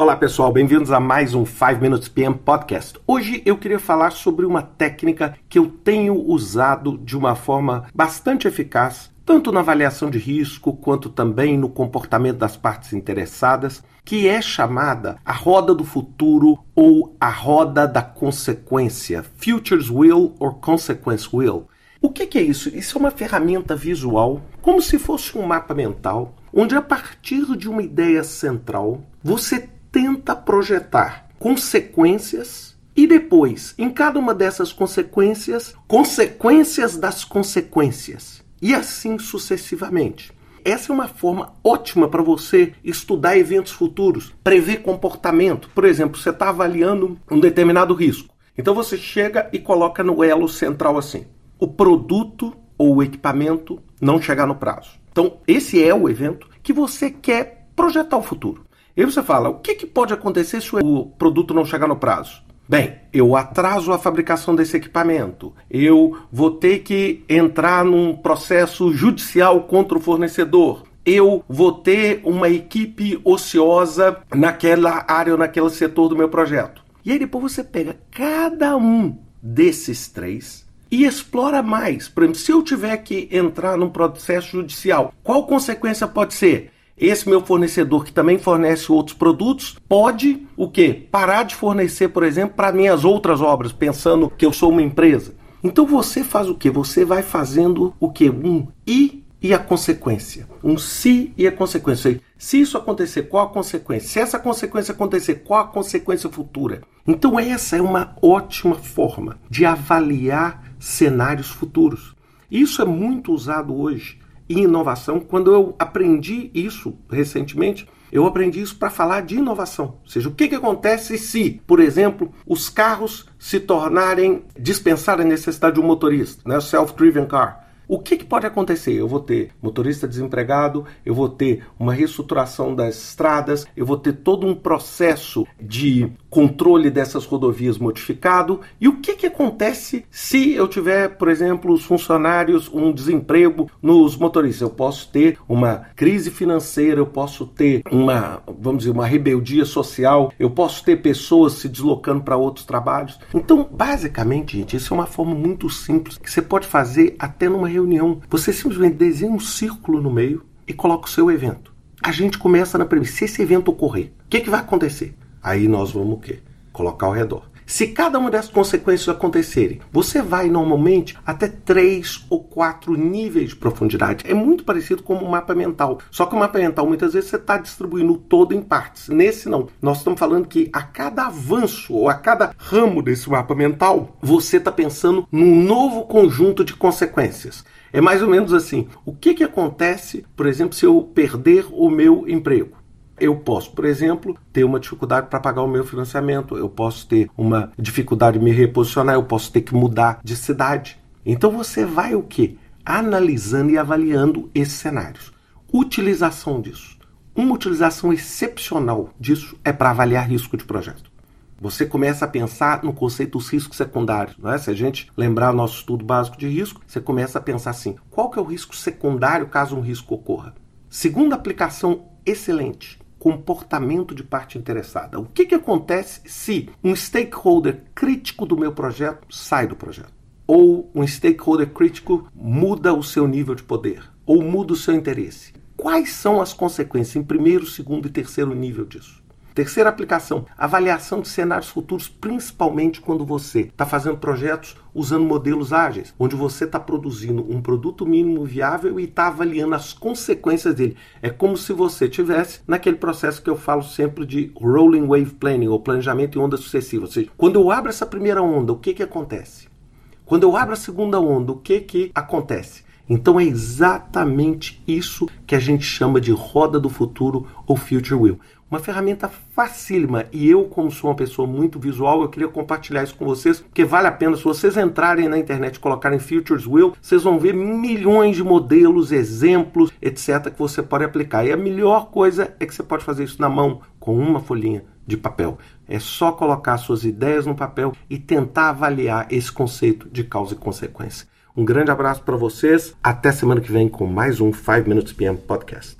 Olá pessoal, bem-vindos a mais um 5 Minutes PM Podcast. Hoje eu queria falar sobre uma técnica que eu tenho usado de uma forma bastante eficaz, tanto na avaliação de risco quanto também no comportamento das partes interessadas, que é chamada a roda do futuro ou a roda da consequência, Futures Will or Consequence Will. O que, é isso? Isso é uma ferramenta visual, como se fosse um mapa mental, onde a partir de uma ideia central você tenta projetar consequências e depois, em cada uma dessas consequências, consequências das consequências. E assim sucessivamente. Essa é uma forma ótima para você estudar eventos futuros, prever comportamento. Por exemplo, você está avaliando um determinado risco. Então você chega e coloca no elo central assim: o produto ou o equipamento não chegar no prazo. Então, esse é o evento que você quer projetar o futuro. E você fala, o que, que pode acontecer se o produto não chegar no prazo? Bem, eu atraso a fabricação desse equipamento, eu vou ter que entrar num processo judicial contra o fornecedor, eu vou ter uma equipe ociosa naquela área ou naquele setor do meu projeto. E aí depois você pega cada um desses três e explora mais. Por exemplo, se eu tiver que entrar num processo judicial, qual consequência pode ser? Esse meu fornecedor que também fornece outros produtos pode o quê? Parar de fornecer, por exemplo, para minhas outras obras, pensando que eu sou uma empresa. Então você faz o que? Você vai fazendo o que? Um e e a consequência. Um se e a consequência. Se isso acontecer, qual a consequência? Se essa consequência acontecer, qual a consequência futura? Então essa é uma ótima forma de avaliar cenários futuros. Isso é muito usado hoje e inovação. Quando eu aprendi isso recentemente, eu aprendi isso para falar de inovação. Ou seja, o que, que acontece se, por exemplo, os carros se tornarem, dispensarem a necessidade de um motorista, né? self-driven car. O que, que, pode acontecer? Eu vou ter motorista desempregado, eu vou ter uma reestruturação das estradas, eu vou ter todo um processo de controle dessas rodovias modificado. E o que, que acontece se eu tiver, por exemplo, os funcionários, um desemprego nos motoristas? Eu posso ter uma crise financeira, eu posso ter uma, vamos dizer, uma rebeldia social, eu posso ter pessoas se deslocando para outros trabalhos. Então, basicamente, gente, isso é uma forma muito simples que você pode fazer até numa reunião. Você simplesmente desenha um círculo no meio e coloca o seu evento. A gente começa na premissa, se esse evento ocorrer, o que, que vai acontecer? Aí nós vamos o quê? Colocar ao redor. Se cada uma dessas consequências acontecerem, você vai normalmente até três ou quatro níveis de profundidade. É muito parecido com um mapa mental. Só que o mapa mental muitas vezes você está distribuindo todo em partes. Nesse não. Nós estamos falando que a cada avanço ou a cada ramo desse mapa mental, você está pensando num novo conjunto de consequências. É mais ou menos assim. O que, que acontece, por exemplo, se eu perder o meu emprego? Eu posso, por exemplo, ter uma dificuldade para pagar o meu financiamento, eu posso ter uma dificuldade de me reposicionar, eu posso ter que mudar de cidade. Então você vai o que? Analisando e avaliando esses cenários. Utilização disso. Uma utilização excepcional disso é para avaliar risco de projeto. Você começa a pensar no conceito dos riscos secundários. Não é? Se a gente lembrar nosso estudo básico de risco, você começa a pensar assim: qual que é o risco secundário caso um risco ocorra? Segunda aplicação excelente comportamento de parte interessada. O que, que acontece se um stakeholder crítico do meu projeto sai do projeto? Ou um stakeholder crítico muda o seu nível de poder? Ou muda o seu interesse? Quais são as consequências em primeiro, segundo e terceiro nível disso? Terceira aplicação, avaliação de cenários futuros, principalmente quando você está fazendo projetos usando modelos ágeis, onde você está produzindo um produto mínimo viável e está avaliando as consequências dele. É como se você tivesse naquele processo que eu falo sempre de rolling wave planning, ou planejamento em onda sucessiva. Ou seja, quando eu abro essa primeira onda, o que, que acontece? Quando eu abro a segunda onda, o que, que acontece? Então é exatamente isso que a gente chama de roda do futuro ou future wheel. Uma ferramenta facílima e eu, como sou uma pessoa muito visual, eu queria compartilhar isso com vocês, porque vale a pena. Se vocês entrarem na internet e colocarem Futures Wheel, vocês vão ver milhões de modelos, exemplos, etc., que você pode aplicar. E a melhor coisa é que você pode fazer isso na mão, com uma folhinha de papel. É só colocar suas ideias no papel e tentar avaliar esse conceito de causa e consequência. Um grande abraço para vocês. Até semana que vem com mais um 5 Minutes PM Podcast.